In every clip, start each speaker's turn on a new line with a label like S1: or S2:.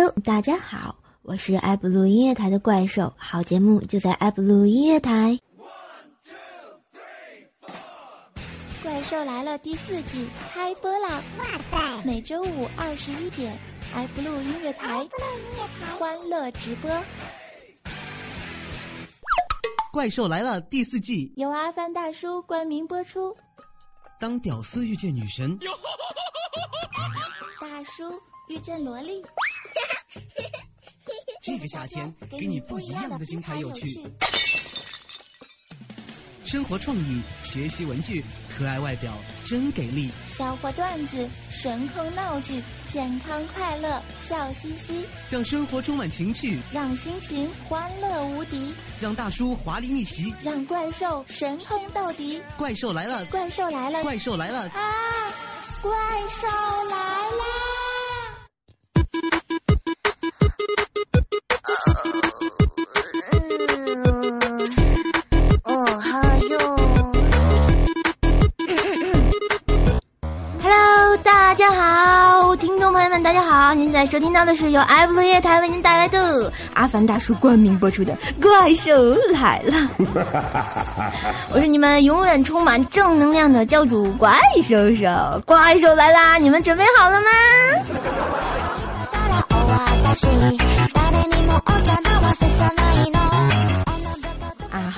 S1: Hello，大家好，我是爱布鲁音乐台的怪兽，好节目就在爱布鲁音乐台。
S2: One, two, three, 怪兽来了第四季开播啦！哇塞，每周五二十一点，爱布鲁音乐台，欢乐直播。
S3: 怪兽来了第四季
S2: 由阿凡大叔冠名播出。
S3: 当屌丝遇见女神，
S2: 大叔遇见萝莉。
S3: 这个夏天给你不一样的精彩有趣。生活创意，学习文具，可爱外表真给力。
S2: 笑话段子，神坑闹剧，健康快乐，笑嘻嘻。
S3: 让生活充满情趣，
S2: 让心情欢乐无敌。
S3: 让大叔华丽逆袭，
S2: 让怪兽神坑到底。
S3: 怪兽来了！
S2: 怪兽来了！
S3: 怪兽来了！
S2: 啊！怪兽来啦！
S1: 大家好，您现在收听到的是由爱布乐业台为您带来的阿凡大叔冠名播出的《怪兽来了》。我是你们永远充满正能量的教主怪兽兽，怪兽来啦！你们准备好了吗？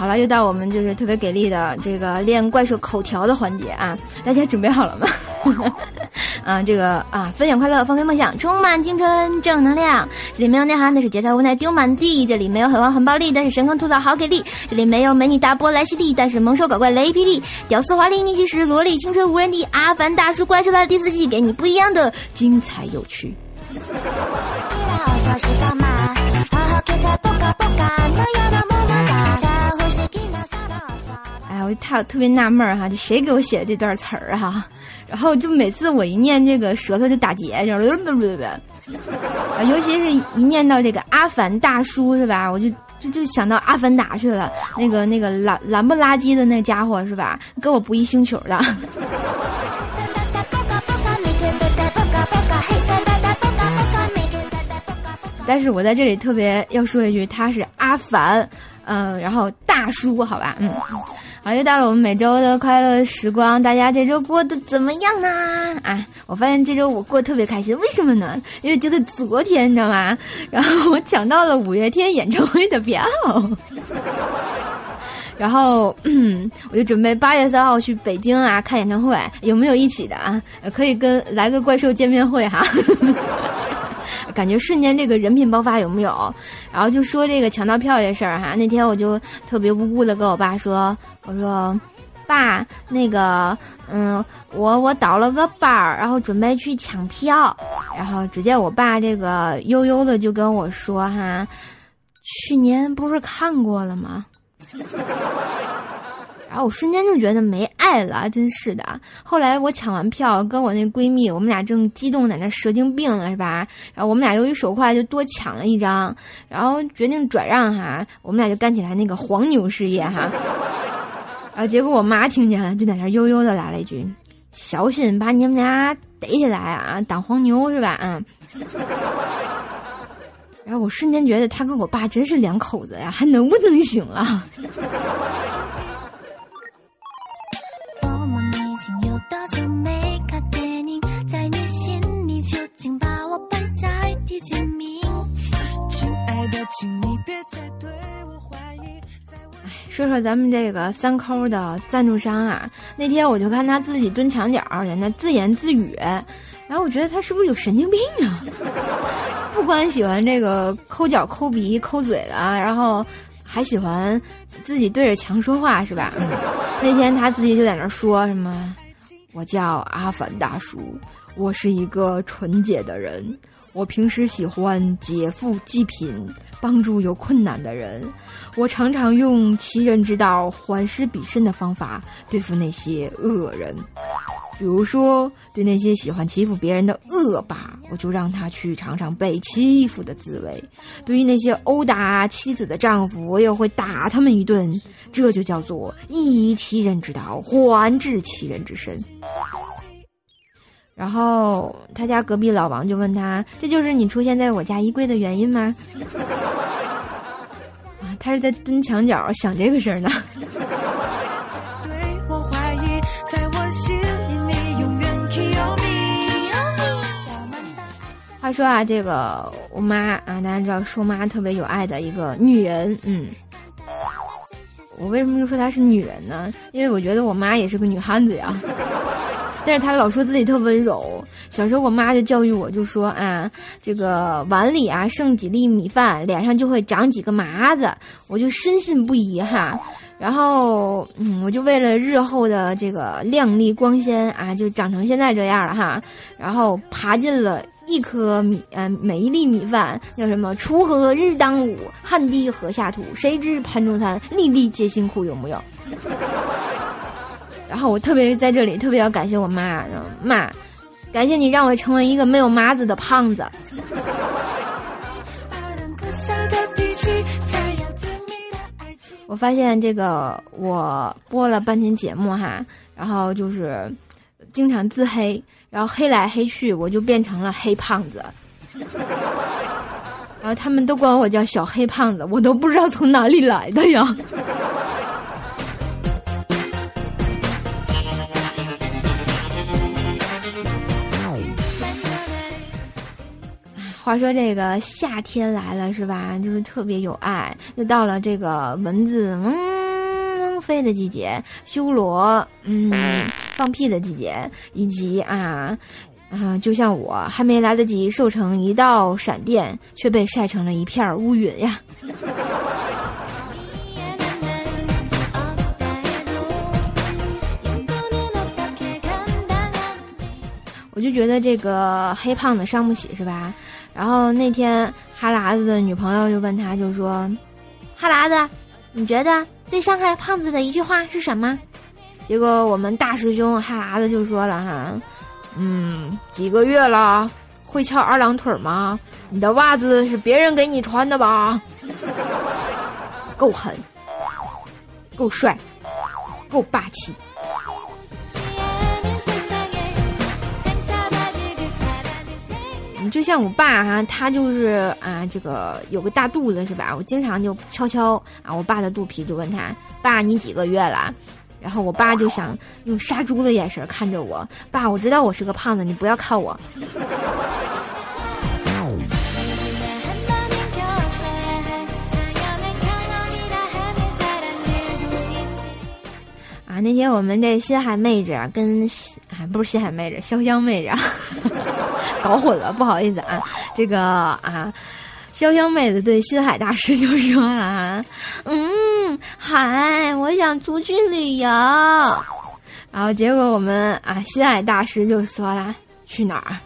S1: 好了，又到我们就是特别给力的这个练怪兽口条的环节啊！大家准备好了吗？啊，这个啊，分享快乐，放飞梦想，充满青春正能量。这里没有内涵，那是节操无奈丢满地。这里没有很黄很暴力，但是神坑吐槽好给力。这里没有美女大波来袭力，但是猛兽搞怪雷霹雳。屌丝华丽逆袭时，萝莉青春无人敌。阿凡大叔怪兽来了第四季，给你不一样的精彩有趣。他特别纳闷儿哈，这谁给我写的这段词儿哈？然后就每次我一念这个舌头就打结，知道不？不不不，啊，尤其是一念到这个阿凡大叔是吧？我就就就想到阿凡达去了，那个那个蓝蓝不拉几的那家伙是吧？跟我不一星球的。但是我在这里特别要说一句，他是阿凡，嗯，然后大叔，好吧，嗯。好，又到了我们每周的快乐时光，大家这周过得怎么样呢？啊，我发现这周我过得特别开心，为什么呢？因为就在昨天，你知道吗？然后我抢到了五月天演唱会的票，然后我就准备八月三号去北京啊看演唱会，有没有一起的啊？可以跟来个怪兽见面会哈。感觉瞬间这个人品爆发有没有？然后就说这个抢到票这事儿哈。那天我就特别无辜的跟我爸说：“我说，爸，那个，嗯，我我倒了个班儿，然后准备去抢票。然后只见我爸这个悠悠的就跟我说哈，去年不是看过了吗？”然后我瞬间就觉得没爱了，真是的。后来我抢完票，跟我那闺蜜，我们俩正激动在那蛇精病了，是吧？然后我们俩由于手快，就多抢了一张，然后决定转让哈。我们俩就干起来那个黄牛事业哈。然后结果我妈听见了，就在那悠悠的来了一句：“小心把你们俩逮起来啊，当黄牛是吧？”嗯。然后我瞬间觉得他跟我爸真是两口子呀，还能不能行了？说说咱们这个三抠的赞助商啊，那天我就看他自己蹲墙角在那自言自语，然后我觉得他是不是有神经病啊？不光喜欢这个抠脚、抠鼻、抠嘴的，然后还喜欢自己对着墙说话，是吧？那天他自己就在那说什么：“我叫阿凡大叔，我是一个纯洁的人。”我平时喜欢劫富济贫，帮助有困难的人。我常常用其人之道还施彼身的方法对付那些恶人。比如说，对那些喜欢欺负别人的恶霸，我就让他去尝尝被欺负的滋味；对于那些殴打妻子的丈夫，我也会打他们一顿。这就叫做以其人之道还治其人之身。然后他家隔壁老王就问他：“这就是你出现在我家衣柜的原因吗？” 啊，他是在蹲墙角想这个事儿呢。话说啊，这个我妈啊，大家知道，说妈特别有爱的一个女人，嗯。我为什么就说她是女人呢？因为我觉得我妈也是个女汉子呀。但是他老说自己特温柔。小时候我妈就教育我，就说啊，这个碗里啊剩几粒米饭，脸上就会长几个麻子。我就深信不疑哈。然后，嗯，我就为了日后的这个亮丽光鲜啊，就长成现在这样了哈。然后爬进了一颗米，嗯，每一粒米饭叫什么？锄禾日当午，汗滴禾下土。谁知盘中餐，粒粒皆辛苦，有木有？然后我特别在这里特别要感谢我妈，妈，感谢你让我成为一个没有麻子的胖子。我发现这个我播了半天节目哈，然后就是经常自黑，然后黑来黑去，我就变成了黑胖子。然后他们都管我叫小黑胖子，我都不知道从哪里来的呀。话说这个夏天来了是吧？就是特别有爱。又到了这个蚊子嗡飞的季节，修罗嗯放屁的季节，以及啊啊，就像我还没来得及瘦成一道闪电，却被晒成了一片乌云呀。我就觉得这个黑胖子伤不起是吧？然后那天哈喇子的女朋友就问他，就说：“哈喇子，你觉得最伤害胖子的一句话是什么？”结果我们大师兄哈喇子就说了：“哈，嗯，几个月了，会翘二郎腿吗？你的袜子是别人给你穿的吧？够狠，够帅，够霸气。”就像我爸哈，他就是啊，这个有个大肚子是吧？我经常就悄悄啊，我爸的肚皮就问他：“爸，你几个月了？”然后我爸就想用杀猪的眼神看着我：“爸，我知道我是个胖子，你不要看我。”啊，那天我们这新海妹子跟还不是新海妹子，潇湘妹子。搞混了，不好意思啊，这个啊，潇湘妹子对心海大师就说了啊，嗯，海，我想出去旅游，然后结果我们啊，心海大师就说了，去哪儿？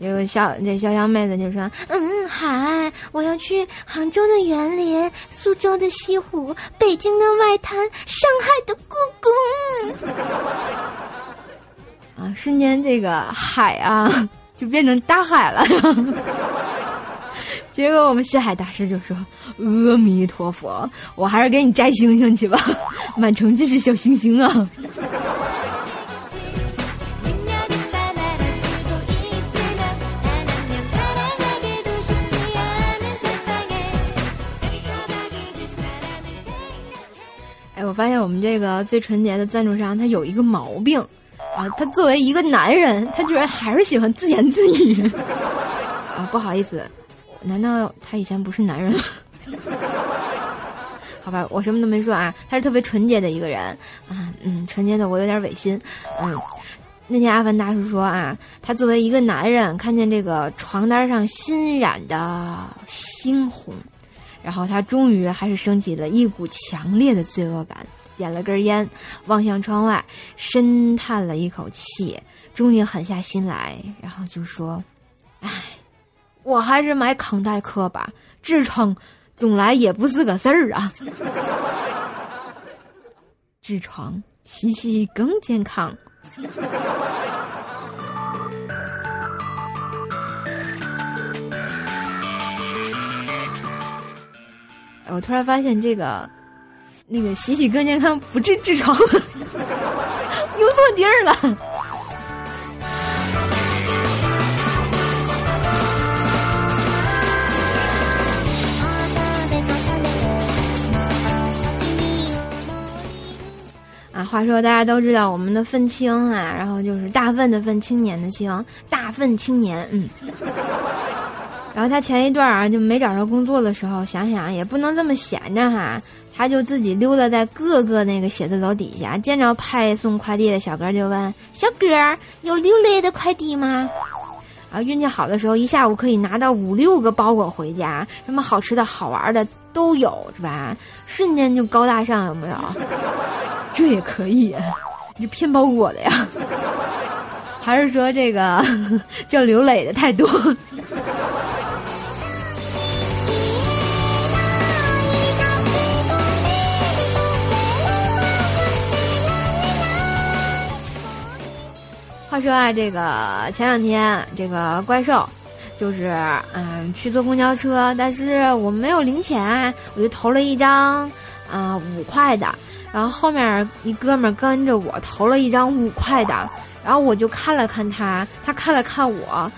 S1: 结果小这潇湘妹子就说，嗯，海，我要去杭州的园林、苏州的西湖、北京的外滩、上海的故宫。啊，瞬间这个海啊。就变成大海了，结果我们西海大师就说：“阿弥陀佛，我还是给你摘星星去吧，满城尽是小星星啊。”哎，我发现我们这个最纯洁的赞助商，他有一个毛病。啊，他作为一个男人，他居然还是喜欢自言自语。啊，不好意思，难道他以前不是男人？好吧，我什么都没说啊。他是特别纯洁的一个人啊，嗯，纯洁的我有点违心。嗯，那天阿凡大叔说啊，他作为一个男人，看见这个床单上新染的猩红，然后他终于还是升起了一股强烈的罪恶感。点了根烟，望向窗外，深叹了一口气，终于狠下心来，然后就说：“唉，我还是买康泰克吧，痔疮总来也不是个事儿啊。痔疮洗洗更健康。”我突然发现这个。那个洗洗更健康不治痔疮用错地儿了。啊话说大家都知道我们的愤青啊然后就是大粪的粪青年的青大粪青年嗯。然后他前一段儿啊就没找着工作的时候想想也不能这么闲着哈他就自己溜达在各个那个写字楼底下，见着派送快递的小哥就问：“小哥有六类的快递吗？”啊，运气好的时候，一下午可以拿到五六个包裹回家，什么好吃的好玩的都有，是吧？瞬间就高大上，有没有？这也可以，你骗包裹的呀？还是说这个叫刘磊的太多？话说啊，这个前两天这个怪兽，就是嗯去坐公交车，但是我没有零钱，我就投了一张啊五块的，然后后面一哥们跟着我投了一张五块的，然后我就看了看他，他看了看我，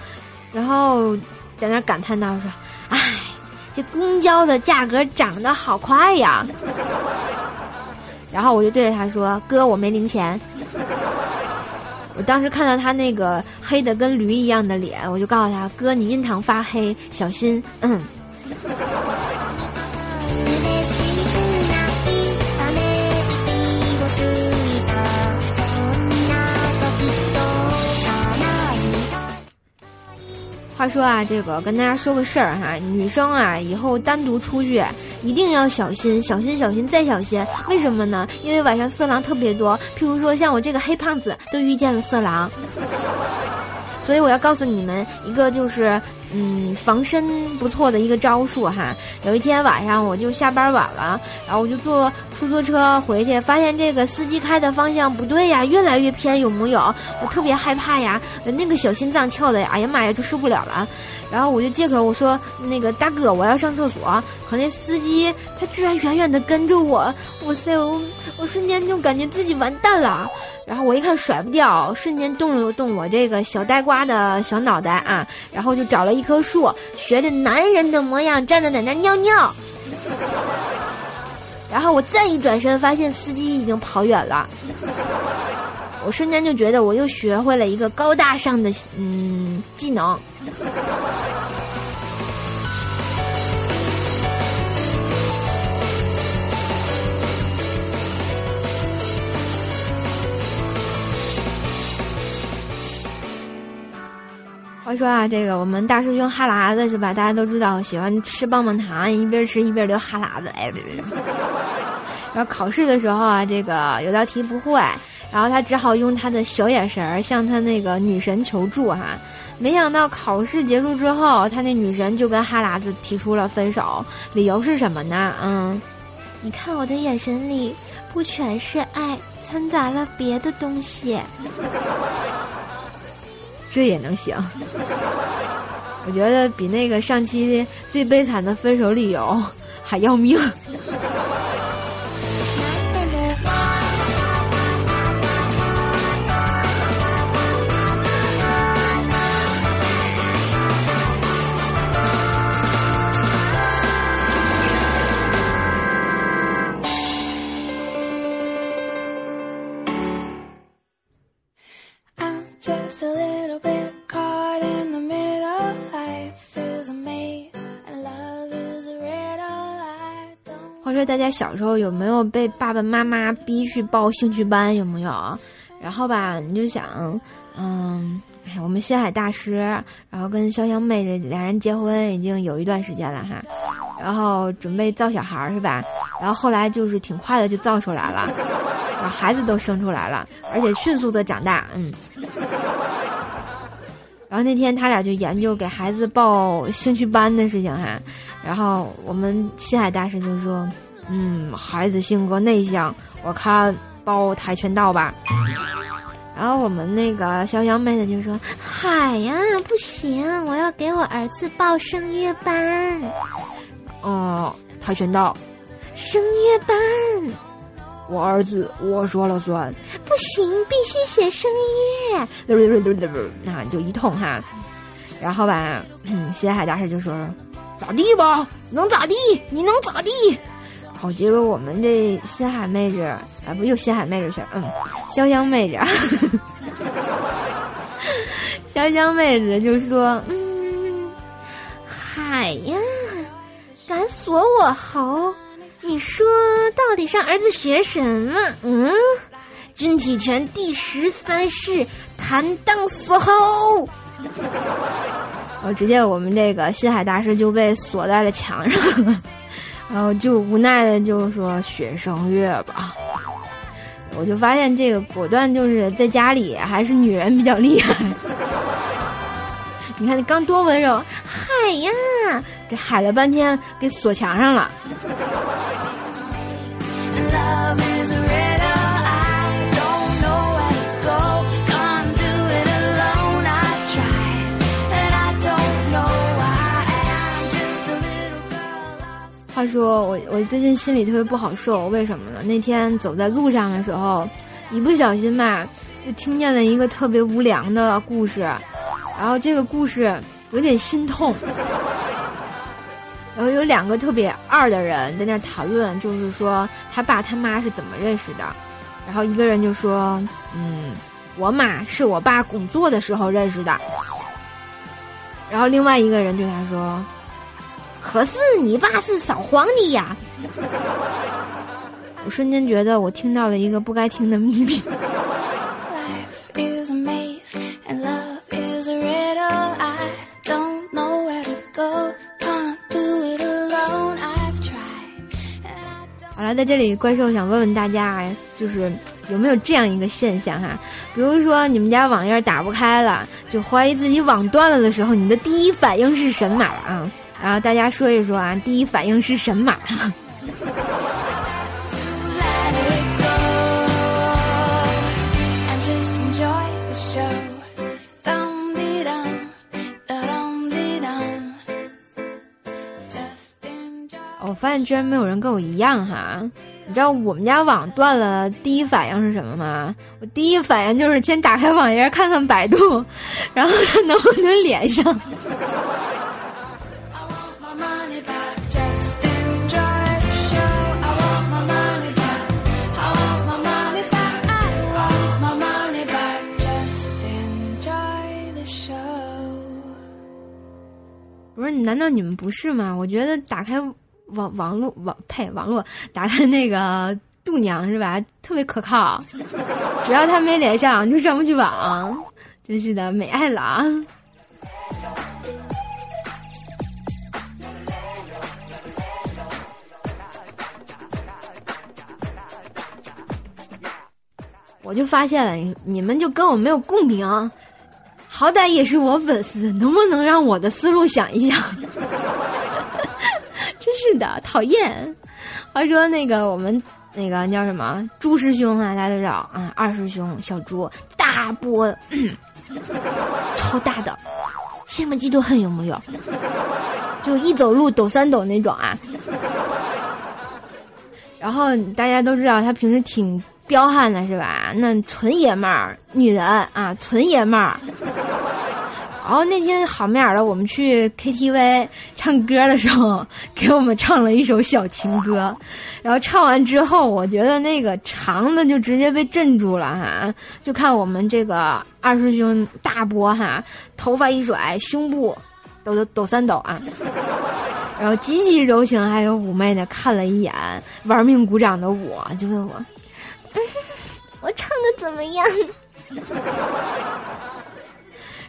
S1: 然后在那感叹道说：“哎，这公交的价格涨得好快呀！”然后我就对着他说：“哥，我没零钱。”我当时看到他那个黑的跟驴一样的脸，我就告诉他：“哥，你印堂发黑，小心。”嗯。话说啊，这个跟大家说个事儿哈，女生啊，以后单独出去一定要小心，小心，小心再小心。为什么呢？因为晚上色狼特别多，譬如说像我这个黑胖子都遇见了色狼，所以我要告诉你们一个就是。嗯，防身不错的一个招数哈。有一天晚上，我就下班晚了，然后我就坐出租车回去，发现这个司机开的方向不对呀，越来越偏，有木有？我特别害怕呀，那个小心脏跳的，哎呀妈呀，就受不了了。然后我就借口我说那个大哥，我要上厕所。可那司机他居然远远的跟着我，哇塞，我我瞬间就感觉自己完蛋了。然后我一看甩不掉，瞬间动了动我这个小呆瓜的小脑袋啊，然后就找了一棵树，学着男人的模样站在在那尿尿。然后我再一转身，发现司机已经跑远了。我瞬间就觉得我又学会了一个高大上的嗯技能。话说啊，这个我们大师兄哈喇子是吧？大家都知道喜欢吃棒棒糖，一边吃一边流哈喇子。哎，别别别！然后考试的时候啊，这个有道题不会，然后他只好用他的小眼神儿向他那个女神求助哈。没想到考试结束之后，他那女神就跟哈喇子提出了分手，理由是什么呢？嗯，你看我的眼神里不全是爱，掺杂了别的东西。这也能行？我觉得比那个上期的最悲惨的分手理由还要命。说大家小时候有没有被爸爸妈妈逼去报兴趣班？有没有？然后吧，你就想，嗯，哎，我们星海大师，然后跟潇湘妹这俩人结婚已经有一段时间了哈，然后准备造小孩是吧？然后后来就是挺快的就造出来了，然后孩子都生出来了，而且迅速的长大，嗯。然后那天他俩就研究给孩子报兴趣班的事情哈，然后我们西海大师就说。嗯，孩子性格内向，我看报跆拳道吧。然后我们那个小杨妹子就说：“海呀，不行，我要给我儿子报声乐班。”哦，跆拳道，声乐班，我儿子我说了算。不行，必须学声乐。那就一通哈。然后吧，西海大师就说：“咋地吧？能咋地？你能咋地？”好，结果我们这新海妹子，啊不又新海妹子去了，嗯，潇湘妹子，潇湘妹子就说，嗯，海呀，敢锁我喉，你说到底上儿子学什么？嗯，军体拳第十三式弹荡锁喉。然后直接我们这个新海大师就被锁在了墙上。然后就无奈的就说学声乐吧，我就发现这个果断就是在家里还是女人比较厉害。你看你刚多温柔，嗨呀，这喊了半天给锁墙上了。话说我我最近心里特别不好受，为什么呢？那天走在路上的时候，一不小心吧，就听见了一个特别无良的故事，然后这个故事有点心痛。然后有两个特别二的人在那讨论，就是说他爸他妈是怎么认识的。然后一个人就说：“嗯，我妈是我爸工作的时候认识的。”然后另外一个人对他说。可是你爸是扫黄的呀！我瞬间觉得我听到了一个不该听的秘密。好了，在这里，怪兽想问问大家，就是有没有这样一个现象哈？比如说你们家网页打不开了，就怀疑自己网断了的时候，你的第一反应是什么啊？然后大家说一说啊，第一反应是神马。我发现居然没有人跟我一样哈！你知道我们家网断了，第一反应是什么吗？我第一反应就是先打开网页看看百度，然后看能不能连上。不是，难道你们不是吗？我觉得打开网网络网呸网络，打开那个度娘是吧？特别可靠，只要他没连上就上不去网，真是的，美爱郎。我就发现了，你们就跟我没有共鸣。好歹也是我粉丝，能不能让我的思路想一想？真是的，讨厌！话说那个我们那个叫什么朱师兄啊，大家都知道啊。二师兄小朱大波，超大的，羡慕嫉妒恨有木有？就一走路抖三抖那种啊。然后大家都知道他平时挺。彪悍的是吧？那纯爷们儿，女人啊，纯爷们儿。然后那天好面儿的，我们去 KTV 唱歌的时候，给我们唱了一首小情歌。然后唱完之后，我觉得那个长的就直接被镇住了哈。就看我们这个二师兄大波哈，头发一甩，胸部抖抖抖三抖啊。然后极其柔情还有妩媚的看了一眼玩命鼓掌的我，就问我。我唱的怎么样？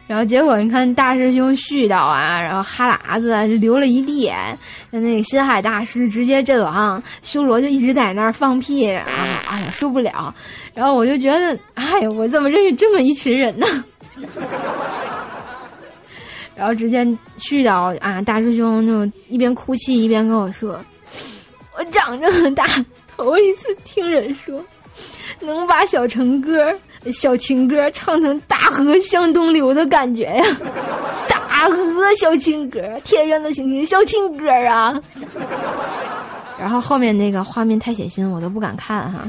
S1: 然后结果你看大师兄絮叨啊，然后哈喇子就流了一地，那那个深海大师直接阵亡，修罗就一直在那儿放屁啊，哎呀受不了！然后我就觉得，哎呀，我怎么认识这么一群人呢？然后直接絮叨啊，大师兄就一边哭泣一边跟我说：“我长这么大头一次听人说。” 能把小城歌、小情歌唱成大河向东流的感觉呀！大河小情歌，天上的星星小情歌啊！然后后面那个画面太血腥，我都不敢看哈。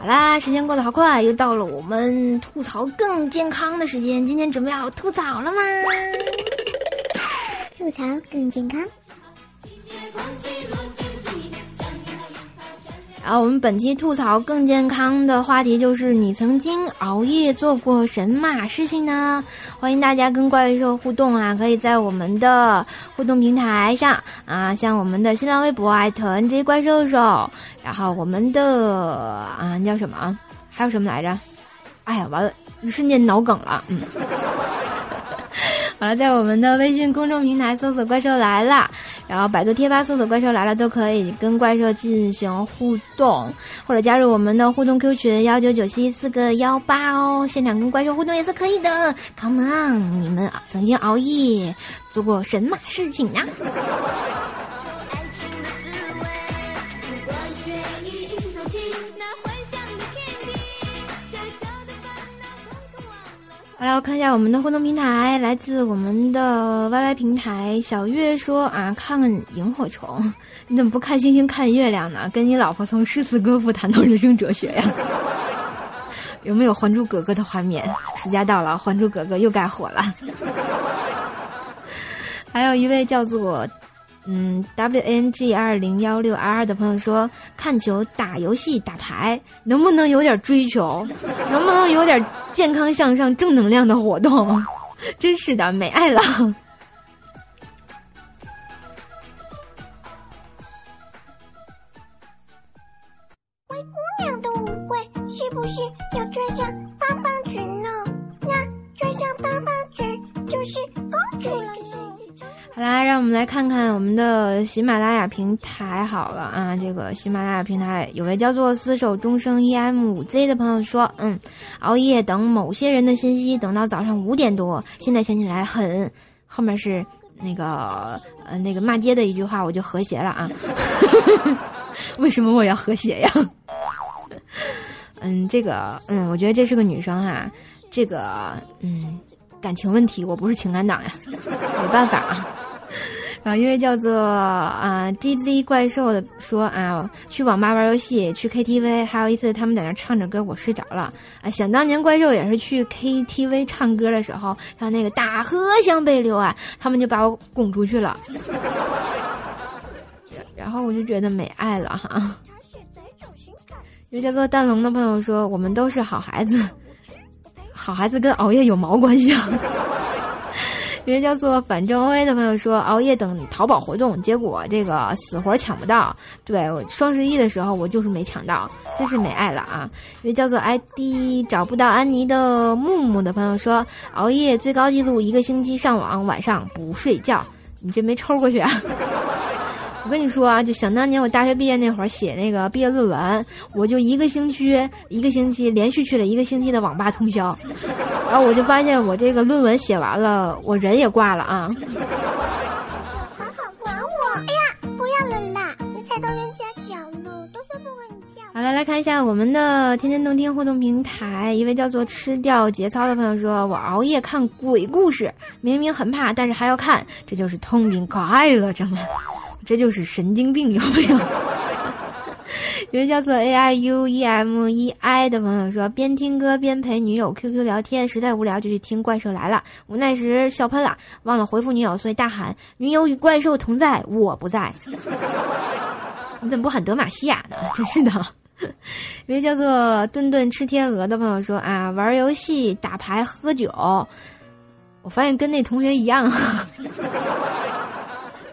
S1: 好啦，时间过得好快，又到了我们吐槽更健康的时间。今天准备好吐槽了吗？
S4: 吐槽更健康。
S1: 然后我们本期吐槽更健康的话题就是你曾经熬夜做过神马事情呢？欢迎大家跟怪兽互动啊！可以在我们的互动平台上啊，像我们的新浪微博艾特 NJ 怪兽兽，然后我们的啊叫什么啊？还有什么来着？哎呀，完了，一瞬间脑梗了，嗯。好了，在我们的微信公众平台搜索“怪兽来了”，然后百度贴吧搜索“怪兽来了”，都可以跟怪兽进行互动，或者加入我们的互动 Q 群幺九九七四个幺八哦，现场跟怪兽互动也是可以的。Come on，你们曾经熬夜做过神马事情呀？好了，我看一下我们的互动平台，来自我们的 YY 平台。小月说啊，看看萤火虫，你怎么不看星星看月亮呢？跟你老婆从诗词歌赋谈到人生哲学呀？有没有《还珠格格》的画面？时间到了，《还珠格格》又该火了。还有一位叫做。嗯，W N G 二零幺六 R 的朋友说，看球、打游戏、打牌，能不能有点追求？能不能有点健康向上、正能量的活动？真是的，没爱了。
S4: 灰姑娘的舞会是不是要穿上
S1: 来，让我们来看看我们的喜马拉雅平台。好了啊，这个喜马拉雅平台有位叫做“厮守终生 EM 五 Z” 的朋友说：“嗯，熬夜等某些人的信息，等到早上五点多，现在想起来很……后面是那个呃那个骂街的一句话，我就和谐了啊。为什么我要和谐呀？嗯，这个嗯，我觉得这是个女生哈，这个嗯，感情问题，我不是情感党呀，没办法啊。”然后一位叫做啊 G Z 怪兽的说啊，去网吧玩游戏，去 K T V，还有一次他们在那唱着歌，我睡着了啊。想当年怪兽也是去 K T V 唱歌的时候，他那个大河向北流啊，他们就把我拱出去了。然后我就觉得没爱了哈。一位叫做蛋龙的朋友说，我们都是好孩子，好孩子跟熬夜有毛关系啊？一位叫做反正 O A 的朋友说，熬夜等淘宝活动，结果这个死活抢不到。对，双十一的时候我就是没抢到，真是没爱了啊！一位叫做 I D 找不到安妮的木木的朋友说，熬夜最高记录一个星期上网，晚上不睡觉，你这没抽过去啊？我跟你说啊，就想当年我大学毕业那会儿写那个毕业论文，我就一个星期一个星期连续去了一个星期的网吧通宵，然后我就发现我这个论文写完了，我人也挂了啊。
S4: 好好管我！哎呀，不要了啦，你踩到人家脚了，都说不和你跳。
S1: 好了，来看一下我们的天天动听互动平台，一位叫做吃掉节操的朋友说：“我熬夜看鬼故事，明明很怕，但是还要看，这就是通灵快乐着吗？”这就是神经病，有没有？有位叫做 A I U E M E I 的朋友说，边听歌边陪女友 Q Q 聊天，实在无聊就去听怪兽来了。无奈时笑喷了，忘了回复女友，所以大喊：“女友与怪兽同在，我不在。”你怎么不喊德玛西亚呢？真是的。一位叫做顿顿吃天鹅的朋友说：“啊，玩游戏、打牌、喝酒。”我发现跟那同学一样。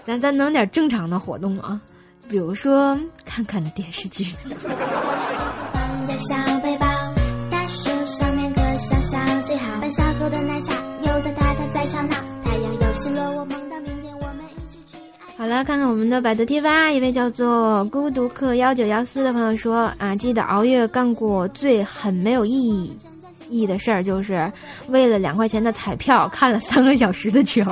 S1: 咱咱弄点正常的活动啊，比如说看看电视剧。好了，看看我们的百度贴吧，一位叫做孤独客幺九幺四的朋友说啊，记得熬夜干过最很没有意义意义的事儿，就是为了两块钱的彩票看了三个小时的球。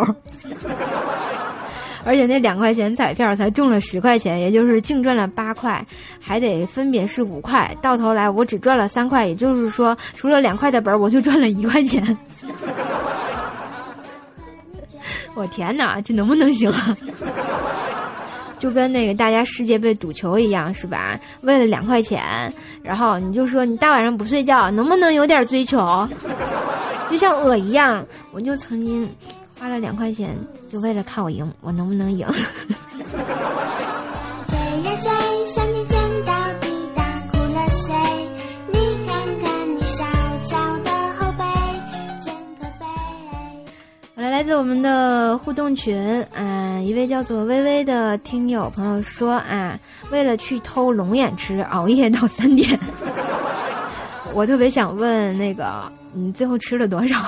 S1: 而且那两块钱彩票才中了十块钱，也就是净赚了八块，还得分别是五块，到头来我只赚了三块，也就是说，除了两块的本，我就赚了一块钱。我天哪，这能不能行啊？就跟那个大家世界杯赌球一样，是吧？为了两块钱，然后你就说你大晚上不睡觉，能不能有点追求？就像我一样，我就曾经花了两块钱，就为了看我赢，我能不能赢？
S4: 追呀追，想你见到哭了谁？你看看你小小的后背，真可悲。
S1: 好了，来自我们的互动群，啊，一位叫做微微的听友朋友说啊，为了去偷龙眼吃，熬夜到三点。我特别想问那个，你最后吃了多少？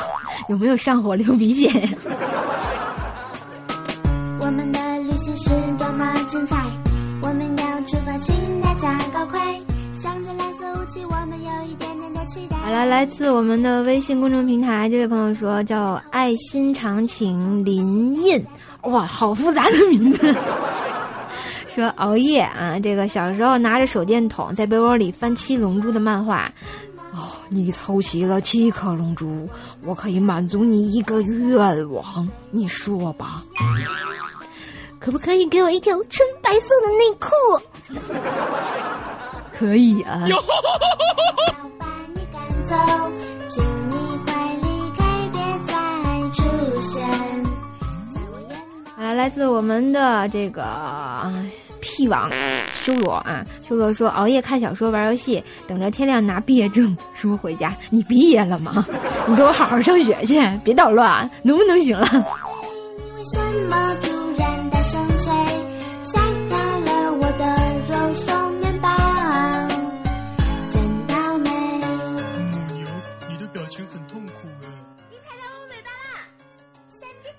S1: 有没有上火流鼻血？
S4: 我的期待。
S1: 好了，来自我们的微信公众平台，这位朋友说叫爱心长情林印，哇，好复杂的名字。说熬夜啊，这个小时候拿着手电筒在被窝里翻《七龙珠》的漫画。哦，你凑齐了七颗龙珠，我可以满足你一个愿望。你说吧，可不可以给我一条纯白色的内裤？可以啊。
S4: 走，请你快离开，别再出现。
S1: 啊，来自我们的这个啊屁王修罗啊，修罗说熬夜看小说、玩游戏，等着天亮拿毕业证书回家。你毕业了吗？你给我好好上学去，别捣乱，能不能行了？
S4: 为什么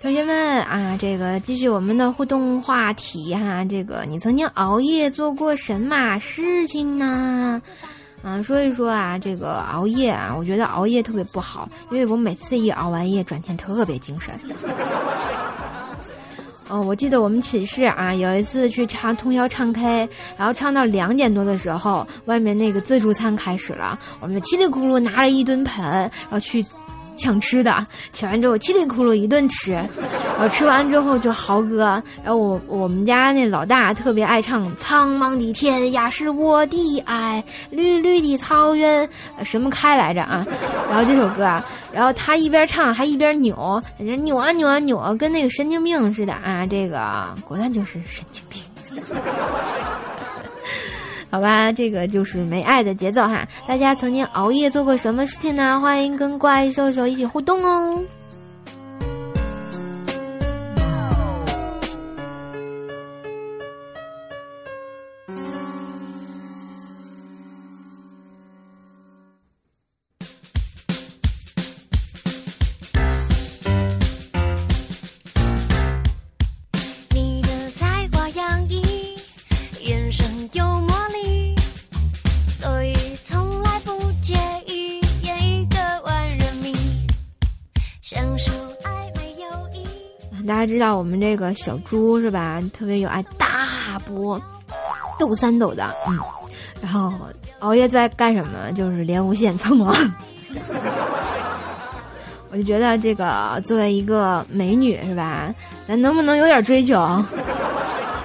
S1: 同学们啊，这个继续我们的互动话题哈，这个你曾经熬夜做过什么事情呢？啊，说一说啊，这个熬夜啊，我觉得熬夜特别不好，因为我每次一熬完夜，转天特别精神。嗯，我记得我们寝室啊，有一次去唱通宵唱 K，然后唱到两点多的时候，外面那个自助餐开始了，我们就叽里咕噜拿了一吨盆，然后去抢吃的，抢完之后叽里咕噜一顿吃，然后吃完之后就豪哥，然后我我们家那老大特别爱唱《苍茫的天涯是我的爱，绿绿的草原》什么开来着啊，然后这首歌啊，然后他一边唱还一边扭，在那扭啊扭啊扭啊，跟那个神经病似的啊，这个果然就是神经病。好吧，这个就是没爱的节奏哈。大家曾经熬夜做过什么事情呢？欢迎跟怪兽兽一起互动哦。道我们这个小猪是吧？特别有爱大波，抖三抖的，嗯。然后熬夜最爱干什么？就是连无线蹭网。我就觉得这个作为一个美女是吧？咱能不能有点追求？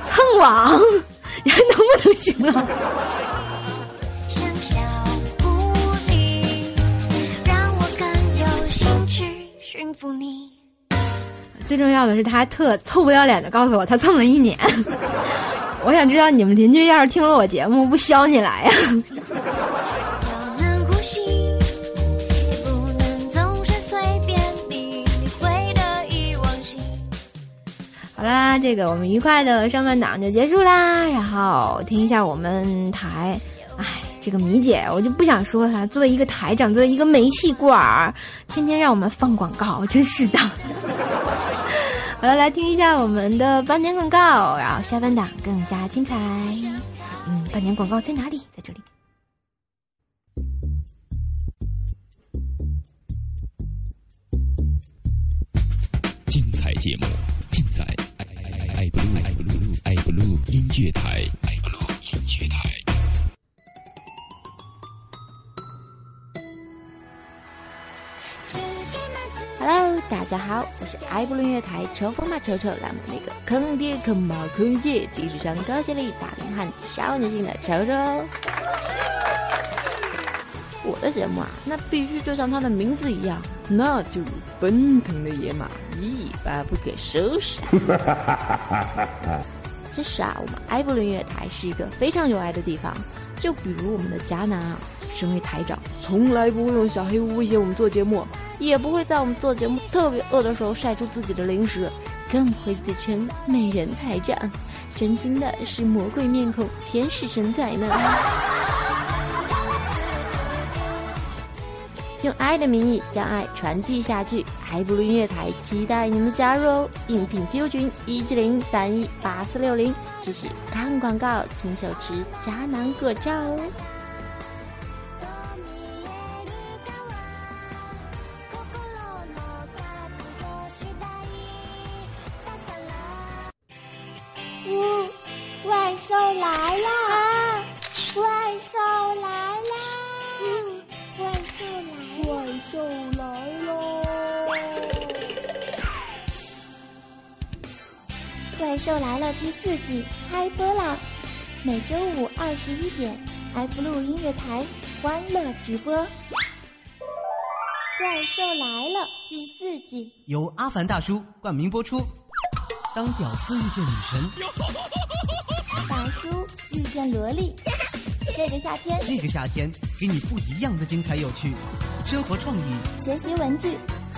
S1: 蹭网，你还能不能行
S4: 了？
S1: 最重要的是，他还特臭不要脸的告诉我，他蹭了一年。我想知道你们邻居要是听了我节目，不削你来呀？好啦，这个我们愉快的上半档就结束啦，然后听一下我们台，哎，这个米姐，我就不想说她，作为一个台长，作为一个煤气罐儿，天天让我们放广告，真是的。好了，来听一下我们的半年广告，然后下半档更加精彩。嗯，半年广告在哪里？在这里。
S5: 精彩节目尽在爱爱爱 blue 爱 blue 爱 blue 音乐台，爱 blue 音乐台。
S1: Hello，
S6: 大家好，我是爱布伦乐台抽风吧抽抽栏目那个坑爹坑妈坑姐，地址上高学历大龄汉子少年心的抽抽。我的节目啊，那必须就像它的名字一样，那就是奔腾的野马，一发不可收拾。其实啊，我们埃布伦乐台是一个非常有爱的地方。就比如我们的贾南啊，身为台长，从来不会用小黑屋威胁我们做节目，也不会在我们做节目特别饿的时候晒出自己的零食，更不会自称美人台长，真心的是魔鬼面孔，天使身材呢。用爱的名义将爱传递下去，爱布伦音乐台期待您的加入哦！应聘 Q 群一七零三一八四六零，继续看广告，请手持迦南果照哦。
S2: 呜，怪兽来啦！怪兽来了第四季开播啦！每周五二十一点，iBlue 音乐台欢乐直播。怪兽来了第四季，
S3: 由阿凡大叔冠名播出。当屌丝遇见女神，
S2: 大叔遇见萝莉。这个夏天，
S3: 这个夏天给你不一样的精彩有趣，生活创意，
S2: 学习文具，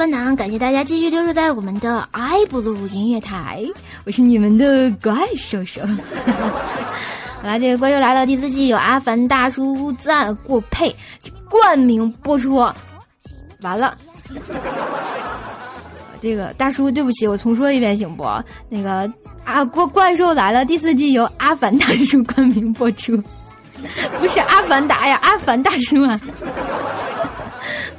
S1: 来了，下半场，感谢大家继续留守在我们的爱布鲁音乐台，我是你们的怪兽兽。好了，这个怪兽来了第四季有阿凡大叔赞过配冠名播出，完了。这个大叔，对不起，我重说一遍行不？那个啊，怪怪兽来了第四季由阿凡大叔冠名播出，不是阿凡达呀，阿凡大叔啊。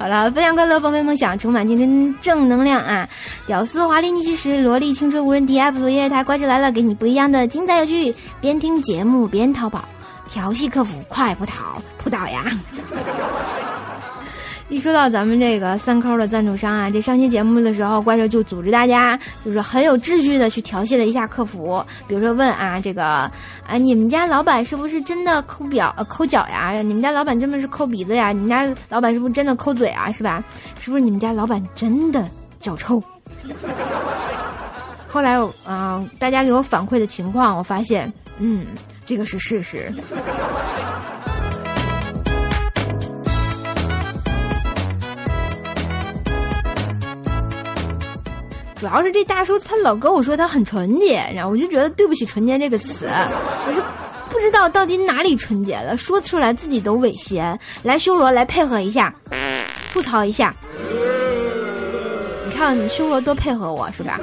S1: 好了，分享快乐，放飞梦想，充满青春正能量啊！屌丝华丽逆袭时，萝莉青春无人敌，F 组音乐台关起来了，给你不一样的精彩有趣，边听节目边淘宝，调戏客服快不逃，扑倒呀！一说到咱们这个三抠的赞助商啊，这上期节目的时候，怪兽就组织大家，就是很有秩序的去调戏了一下客服，比如说问啊，这个啊，你们家老板是不是真的抠表抠脚呀？你们家老板真的是抠鼻子呀？你们家老板是不是真的抠嘴啊？是吧？是不是你们家老板真的脚臭？后来啊、大家给我反馈的情况，我发现，嗯，这个是事实。主要是这大叔他老跟我说他很纯洁，然后我就觉得对不起“纯洁”这个词，我就不知道到底哪里纯洁了，说出来自己都违心。来修罗来配合一下，吐槽一下。你看你修罗多配合我是吧？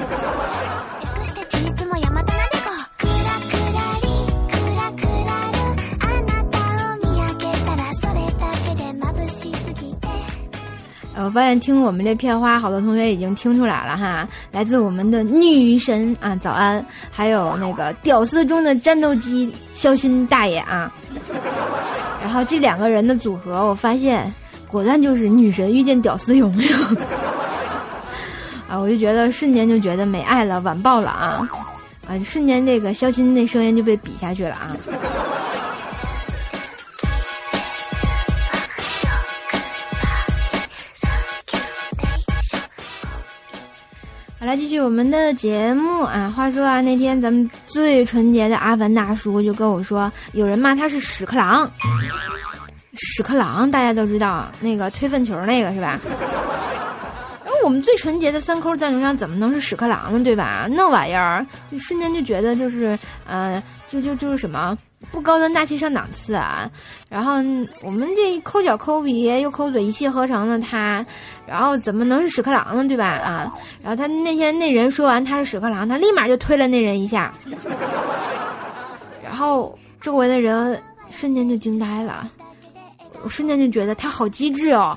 S1: 我发现听我们这片花，好多同学已经听出来了哈，来自我们的女神啊，早安，还有那个屌丝中的战斗机肖鑫大爷啊，然后这两个人的组合，我发现果断就是女神遇见屌丝有没有？啊，我就觉得瞬间就觉得没爱了，晚爆了啊，啊，瞬间这个肖鑫那声音就被比下去了啊。来，继续我们的节目啊。话说啊，那天咱们最纯洁的阿凡大叔就跟我说，有人骂他是屎壳郎。屎壳郎大家都知道，那个推粪球那个是吧？我们最纯洁的三抠赞助商怎么能是屎壳郎呢？对吧？那玩意儿就瞬间就觉得就是呃，就就就是什么不高端大气上档次啊。然后我们这抠脚抠鼻又抠嘴一气呵成的他，然后怎么能是屎壳郎呢？对吧？啊，然后他那天那人说完他是屎壳郎，他立马就推了那人一下，然后周围的人瞬间就惊呆了，我瞬间就觉得他好机智哦。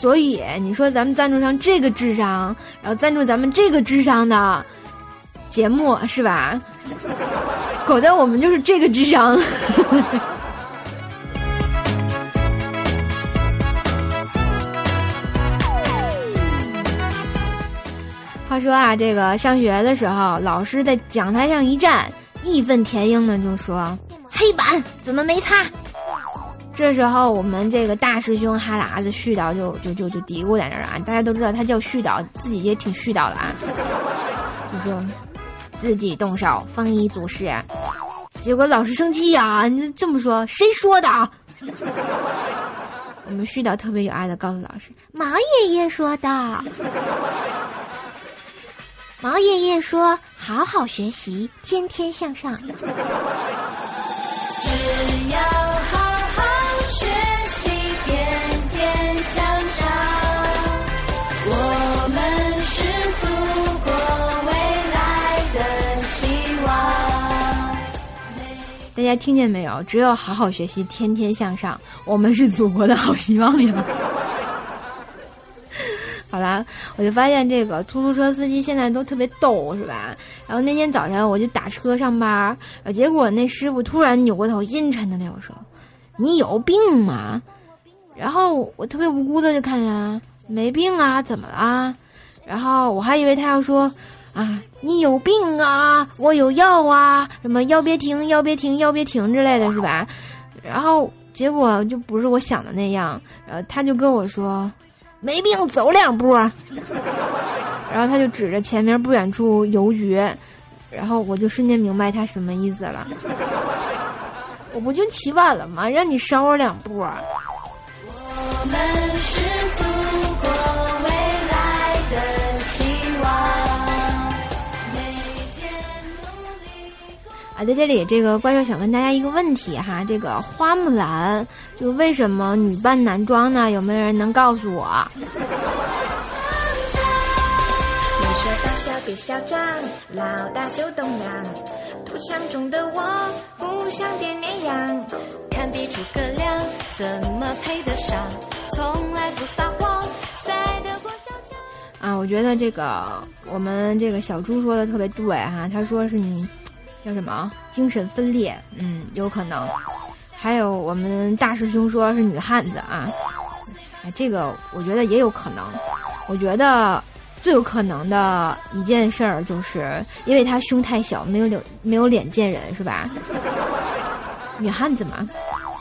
S1: 所以你说咱们赞助上这个智商，然后赞助咱们这个智商的节目是吧？狗在我们就是这个智商。话说啊，这个上学的时候，老师在讲台上一站，义愤填膺的就说：“黑板怎么没擦？”这时候，我们这个大师兄哈喇子絮叨就就就就嘀咕在那儿啊！大家都知道他叫絮叨，自己也挺絮叨的啊，就说自己动手，丰衣足食。结果老师生气呀，你这么说，谁说的啊？我们絮叨特别有爱的告诉老师，
S2: 毛爷爷说的。毛爷爷说：“好好学习，天天向上。”
S1: 家听见没有？只有好好学习，天天向上，我们是祖国的好希望呀！好啦，我就发现这个出租车司机现在都特别逗，是吧？然后那天早晨我就打车上班，结果那师傅突然扭过头，阴沉的对我说：“你有病吗？”然后我特别无辜的就看着，没病啊，怎么了？然后我还以为他要说：“啊，你有病啊，我有药啊，什么药别停，药别停，药别停之类的是吧？”然后结果就不是我想的那样，然后他就跟我说。没病，走两步。然后他就指着前面不远处邮局，然后我就瞬间明白他什么意思了。我不就起晚了吗？让你捎我两步。我们是啊，在这里，这个怪兽想问大家一个问题哈，这个花木兰。就为什么女扮男装呢？有没有人能告诉我？
S7: 别嚣张，老大就。土墙中的我不绵羊，看比诸葛亮怎么配得上？从来不撒谎，赛得过小强。
S1: 啊，我觉得这个我们这个小猪说的特别对哈，他说是你叫什么精神分裂？嗯，有可能。还有我们大师兄说是女汉子啊，这个我觉得也有可能。我觉得最有可能的一件事儿，就是因为她胸太小，没有脸没有脸见人，是吧？女汉子嘛，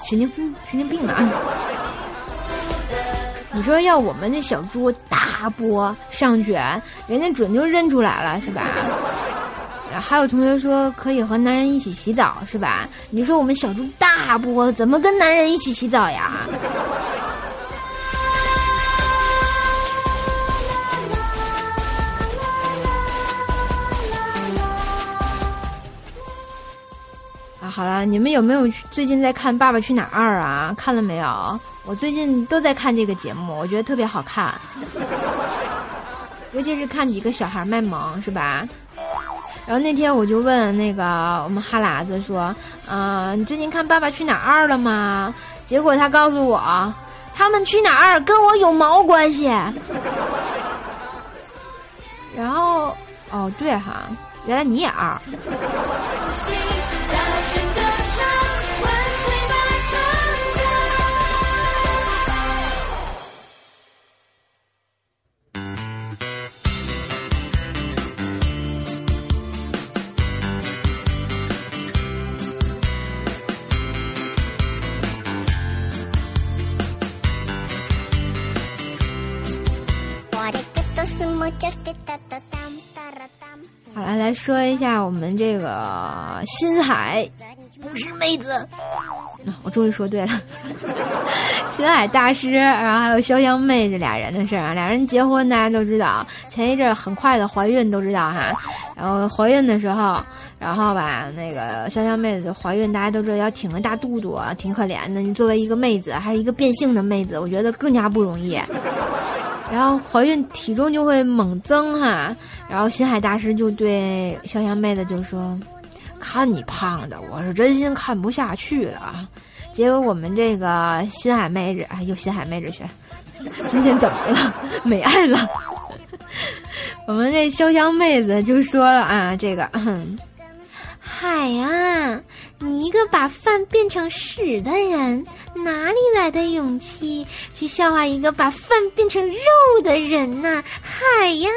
S1: 神经病神经病啊！你说要我们那小猪大波上卷，人家准就认出来了，是吧？还有同学说可以和男人一起洗澡，是吧？你说我们小猪大波怎么跟男人一起洗澡呀？啊，好了，你们有没有最近在看《爸爸去哪儿二》啊？看了没有？我最近都在看这个节目，我觉得特别好看，尤其是看几个小孩卖萌，是吧？然后那天我就问那个我们哈喇子说：“啊，你最近看《爸爸去哪儿二》了吗？”结果他告诉我：“他们去哪儿跟我有毛关系？”然后，哦，对哈，原来你也二。好了，来说一下我们这个新海不是妹子。我终于说对了，星海大师，然后还有潇湘妹这俩人的事儿啊。俩人结婚大家都知道，前一阵很快的怀孕都知道哈。然后怀孕的时候，然后吧，那个潇湘妹子怀孕，大家都知道要挺个大肚肚，挺可怜的。你作为一个妹子，还是一个变性的妹子，我觉得更加不容易。然后怀孕体重就会猛增哈。然后心海大师就对潇湘妹子就说。看你胖的，我是真心看不下去了啊！结果我们这个心海妹子，哎，又心海妹子去，今天怎么了？没爱了？我们这潇湘妹子就说了啊，这个，
S2: 海呀，你一个把饭变成屎的人，哪里来的勇气去笑话一个把饭变成肉的人呢？海呀！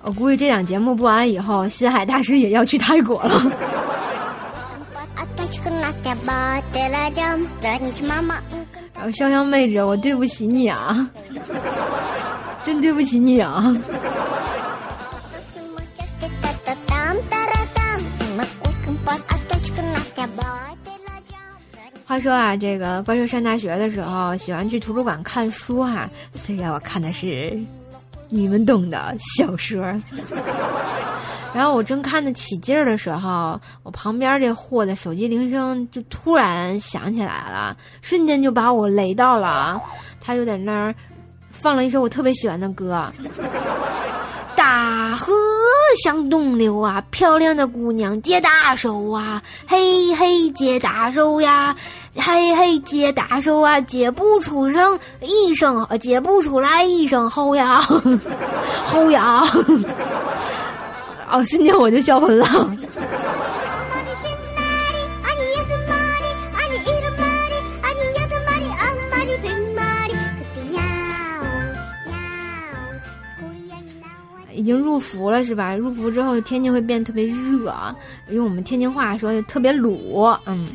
S1: 我估计这档节目播完以后，西海大师也要去泰国了。然后潇湘妹子，我对不起你啊，真对不起你啊。话说啊，这个怪兽上大学的时候，喜欢去图书馆看书哈。虽然我看的是你们懂的小说，然后我正看得起劲儿的时候，我旁边这货的手机铃声就突然响起来了，瞬间就把我雷到了。他就在那儿放了一首我特别喜欢的歌。大河向东流啊，漂亮的姑娘接大手啊，嘿嘿接大手呀，嘿嘿接大手啊，接不出声一声，接不出来一声吼呀，吼呀，哦，瞬间我就笑喷了。已经入伏了是吧？入伏之后天气会变特别热，用我们天津话说就特别鲁，嗯。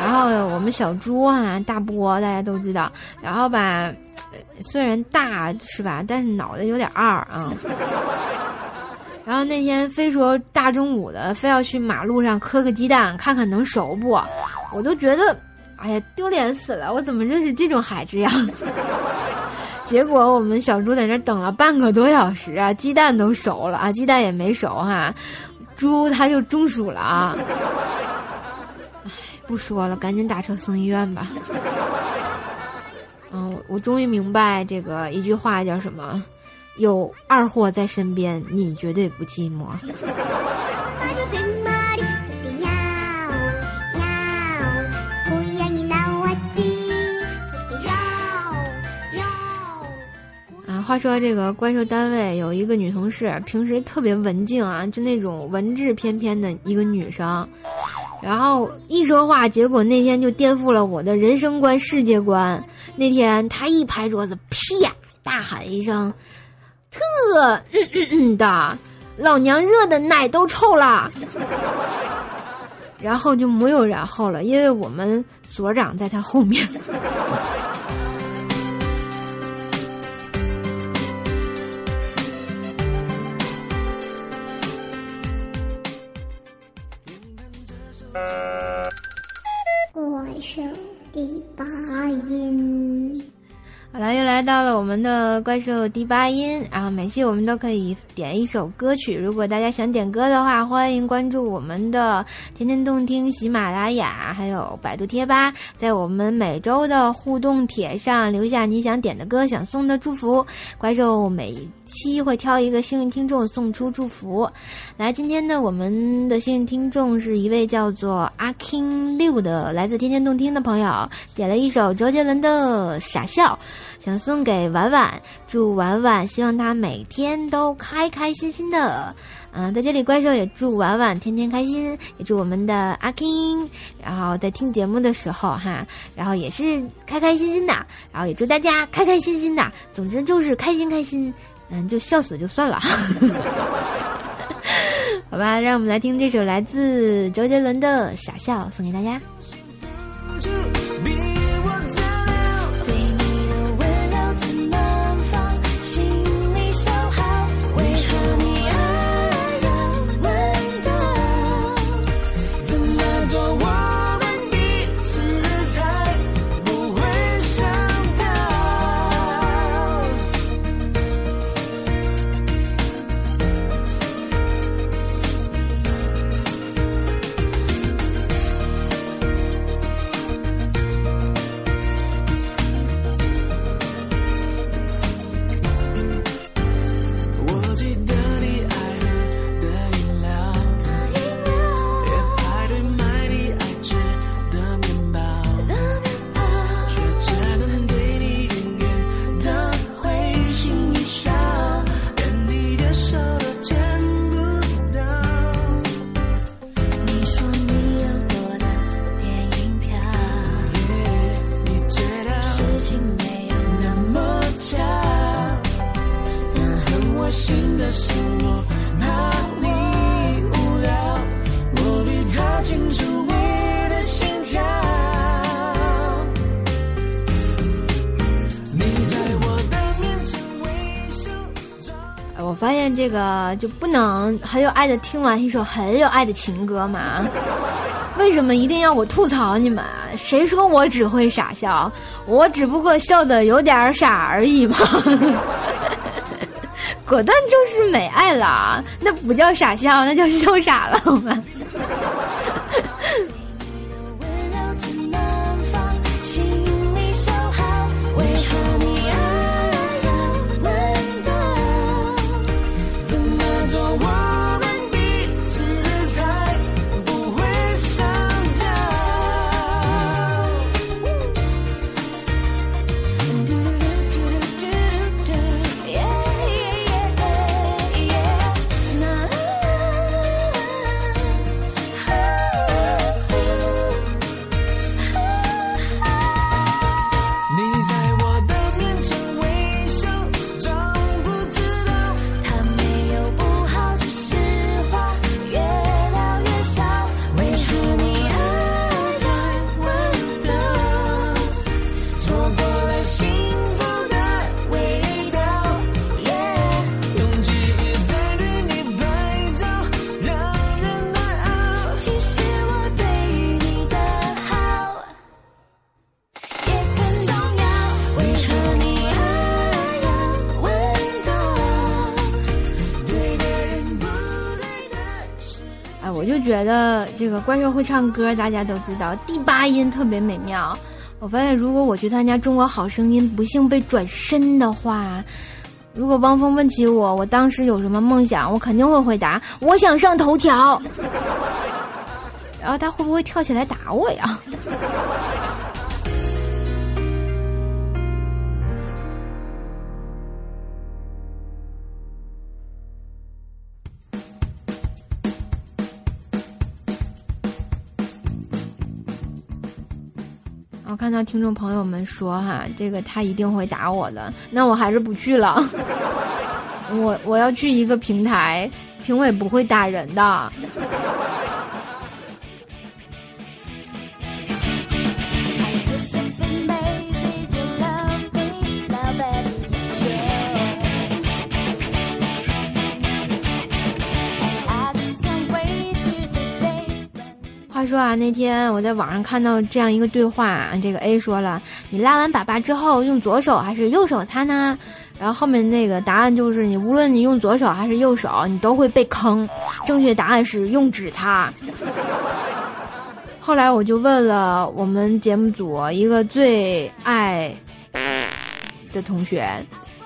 S1: 然后我们小猪啊，大波大家都知道，然后吧，虽然大是吧，但是脑袋有点二啊。然后那天非说大中午的非要去马路上磕个鸡蛋，看看能熟不？我都觉得，哎呀，丢脸死了！我怎么认识这种孩子呀？结果我们小猪在那等了半个多小时啊，鸡蛋都熟了啊，鸡蛋也没熟哈，猪它就中暑了啊！哎，不说了，赶紧打车送医院吧。嗯，我终于明白这个一句话叫什么：有二货在身边，你绝对不寂寞。话说这个怪兽单位有一个女同事，平时特别文静啊，就那种文质翩翩的一个女生，然后一说话，结果那天就颠覆了我的人生观、世界观。那天她一拍桌子，啪，大喊一声：“特嗯嗯嗯的，老娘热的奶都臭了。”然后就没有然后了，因为我们所长在他后面。来到了我们的怪兽第八音，然后每期我们都可以点一首歌曲。如果大家想点歌的话，欢迎关注我们的天天动听、喜马拉雅，还有百度贴吧，在我们每周的互动帖上留下你想点的歌、想送的祝福。怪兽每期会挑一个幸运听众送出祝福。来，今天呢，我们的幸运听众是一位叫做阿 king 六的来自天天动听的朋友，点了一首周杰伦的《傻笑》。想送给婉婉，祝婉婉，希望她每天都开开心心的。嗯，在这里，怪兽也祝婉婉天天开心，也祝我们的阿 king，然后在听节目的时候哈，然后也是开开心心的，然后也祝大家开开心心的。总之就是开心开心，嗯，就笑死就算了。好吧，让我们来听这首来自周杰伦的《傻笑》，送给大家。就不能很有爱的听完一首很有爱的情歌吗？为什么一定要我吐槽你们？谁说我只会傻笑？我只不过笑的有点傻而已嘛。果断就是美爱了，那不叫傻笑，那叫笑傻了，好吗？怪兽会唱歌，大家都知道，第八音特别美妙。我发现，如果我去参加《中国好声音》，不幸被转身的话，如果汪峰问起我，我当时有什么梦想，我肯定会回答：我想上头条。然后他会不会跳起来打我呀？看到听众朋友们说哈，这个他一定会打我的，那我还是不去了。我我要去一个平台，评委不会打人的。说啊，那天我在网上看到这样一个对话，这个 A 说了：“你拉完粑粑之后用左手还是右手擦呢？”然后后面那个答案就是：你无论你用左手还是右手，你都会被坑。正确答案是用纸擦。后来我就问了我们节目组一个最爱的同学，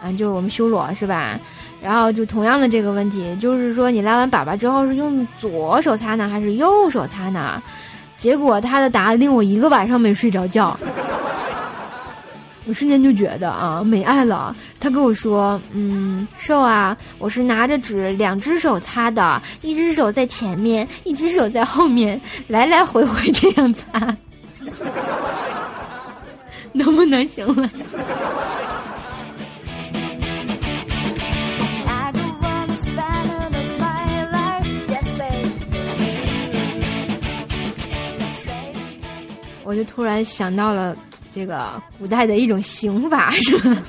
S1: 啊，就是我们修罗是吧？然后就同样的这个问题，就是说你拉完粑粑之后是用左手擦呢，还是右手擦呢？结果他的答案令我一个晚上没睡着觉。我瞬间就觉得啊，没爱了。他跟我说：“嗯，瘦啊，我是拿着纸，两只手擦的，一只手在前面，一只手在后面，来来回回这样擦，能不能行了？”我就突然想到了这个古代的一种刑法，是吧？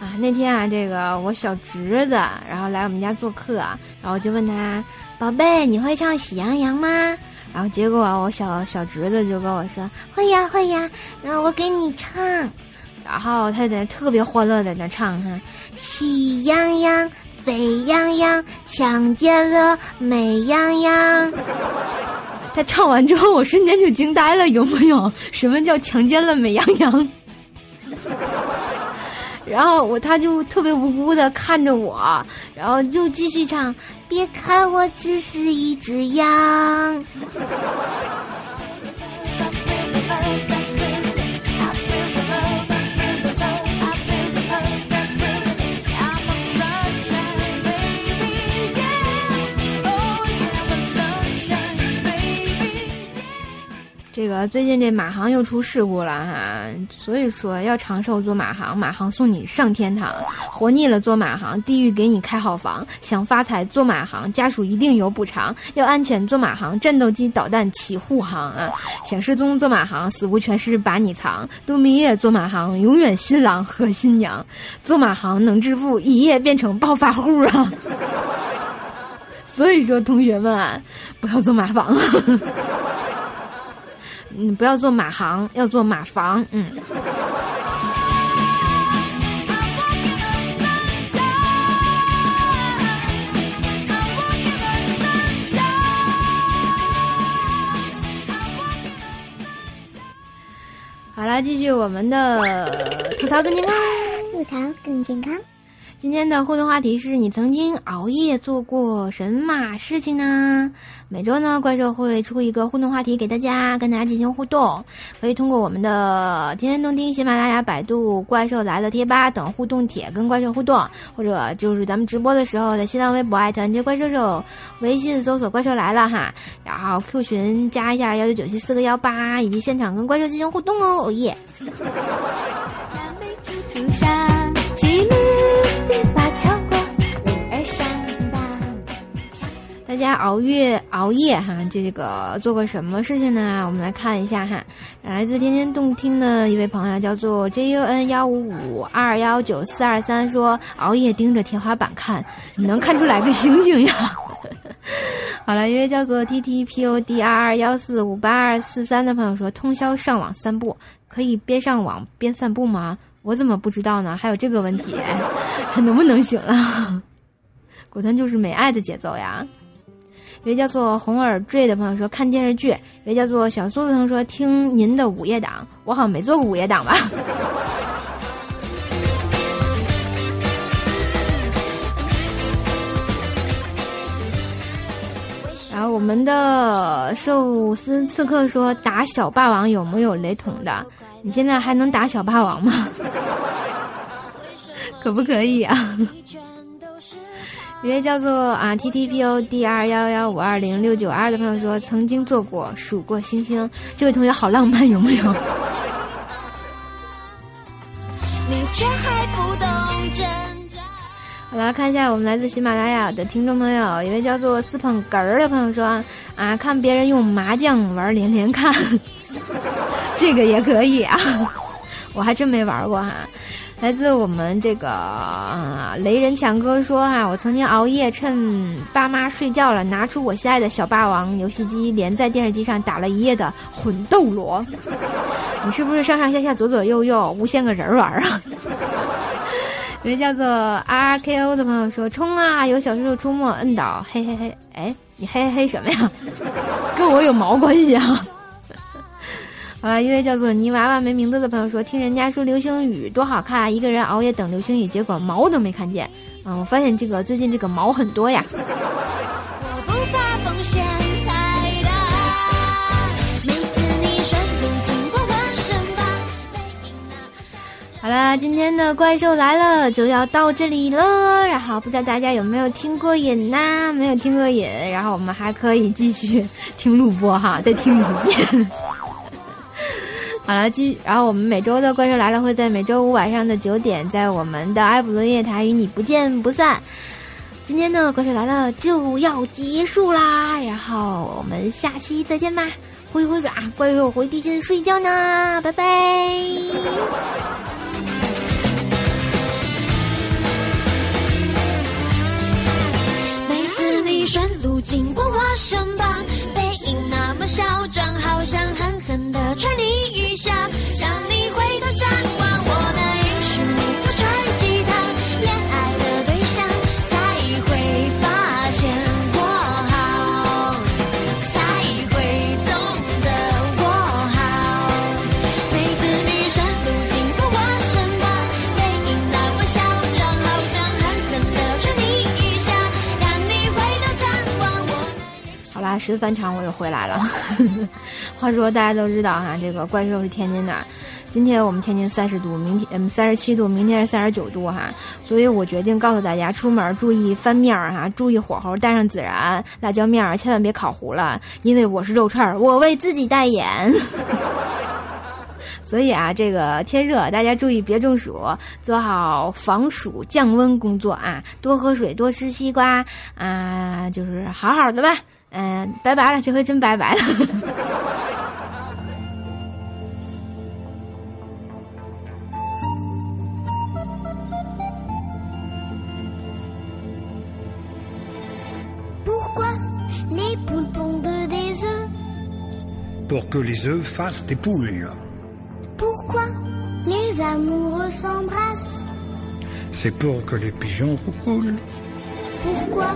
S1: 啊，那天啊，这个我小侄子，然后来我们家做客，然后就问他，宝贝，你会唱喜羊羊吗？然后结果，我小小侄子就跟我说：“会呀，会呀。”然后我给你唱，然后他在那特别欢乐在那唱哈，喜羊羊、沸羊羊抢劫了美羊羊。他唱完之后，我瞬间就惊呆了，有没有？什么叫强奸了美羊羊？然后我他就特别无辜的看着我，然后就继续唱：“别看我只是一只羊。最近这马航又出事故了哈，所以说要长寿坐马航，马航送你上天堂；活腻了坐马航，地狱给你开好房；想发财坐马航，家属一定有补偿；要安全坐马航，战斗机导弹起护航啊！想失踪坐马航，死无全尸把你藏；度蜜月坐马航，永远新郎和新娘；坐马航能致富，一夜变成暴发户啊！所以说，同学们啊，不要坐马房。你，不要做马航，要做马房。嗯。好啦，继续我们的吐槽更健康，
S2: 吐槽更健康。
S1: 今天的互动话题是你曾经熬夜做过神马事情呢？每周呢，怪兽会出一个互动话题给大家，跟大家进行互动。可以通过我们的天天动听、喜马拉雅、百度、怪兽来了贴吧等互动帖跟怪兽互动，或者就是咱们直播的时候，在新浪微博艾特你这怪兽兽，微信搜索怪兽来了哈，然后 Q 群加一下幺九九七四个幺八，以及现场跟怪兽进行互动哦，哦耶！大家熬夜熬夜哈，这个做过什么事情呢？我们来看一下哈，来自天天动听的一位朋友叫做 J U N 幺五五二幺九四二三说熬夜盯着天花板看，你能看出来个星星呀？好了，一位叫做 T T P O D R 二幺四五八二四三的朋友说通宵上网散步，可以边上网边散步吗？我怎么不知道呢？还有这个问题，还 能不能行了？果断就是没爱的节奏呀！一位叫做红耳坠的朋友说看电视剧，一位叫做小苏的朋友说听您的午夜档，我好像没做过午夜档吧？然后我们的寿司刺客说打小霸王有没有雷同的？你现在还能打小霸王吗？可不可以啊？一位叫做啊 T T P O D R 幺幺五二零六九二的朋友说，曾经做过数过星星。这位同学好浪漫，有没有？好了，看一下我们来自喜马拉雅的听众朋友，一位叫做四捧哏儿的朋友说啊，看别人用麻将玩连连看，这个也可以啊，我还真没玩过哈。来自我们这个啊雷人强哥说哈，我曾经熬夜趁爸妈睡觉了，拿出我心爱的小霸王游戏机，连在电视机上打了一夜的魂斗罗。你是不是上上下下左左右右无限个人玩啊？有位叫做 R K O 的朋友说冲啊，有小叔叔出没，摁倒，嘿嘿嘿，哎，你嘿嘿什么呀？跟我有毛关系啊？好了，一位叫做泥娃娃没名字的朋友说：“听人家说流星雨多好看，一个人熬夜等流星雨，结果毛都没看见。”嗯，我发现这个最近这个毛很多呀。好了，今天的怪兽来了就要到这里了。然后不知道大家有没有听过瘾呢？没有听过瘾，然后我们还可以继续听录播哈，再听一遍。好了，继然后我们每周的怪兽来了会在每周五晚上的九点，在我们的埃普伦夜台与你不见不散。今天的怪兽来了就要结束啦，然后我们下期再见吧，挥挥爪，怪兽回地心睡觉呢，拜拜。
S4: 每次你顺路经过我身旁，你那么嚣张，好想狠狠地踹你一下，让像狠狠地踹你一下，让你回头张望。我能允许
S1: 好啦，十字返场我又回来了。话说大家都知道哈，这个怪兽是天津的，今天我们天津三十度，明天嗯三十七度，明天是三十九度哈，所以我决定告诉大家，出门注意翻面儿哈，注意火候，带上孜然、辣椒面儿，千万别烤糊了，因为我是肉串儿，我为自己代言。所以啊，这个天热，大家注意别中暑，做好防暑降温工作啊，多喝水，多吃西瓜啊，就是好好的吧。嗯，拜拜了，这回真拜拜了。
S8: Pourquoi les poules pondent des œufs
S9: pour que les œufs fassent des poules.
S8: Pourquoi les amoureux s'embrassent
S9: C'est pour que les pigeons roulent.
S8: Pourquoi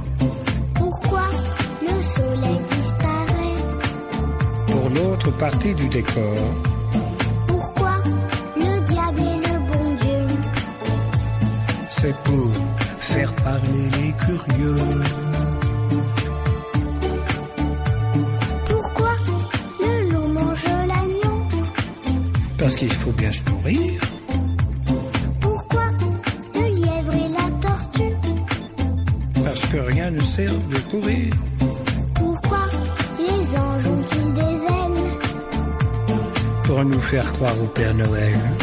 S9: Partie du décor,
S8: Pourquoi le diable est le bon Dieu?
S9: C'est pour faire parler les curieux.
S8: Pourquoi le loup mange l'agneau?
S9: Parce qu'il faut bien se nourrir. Au Père Noël.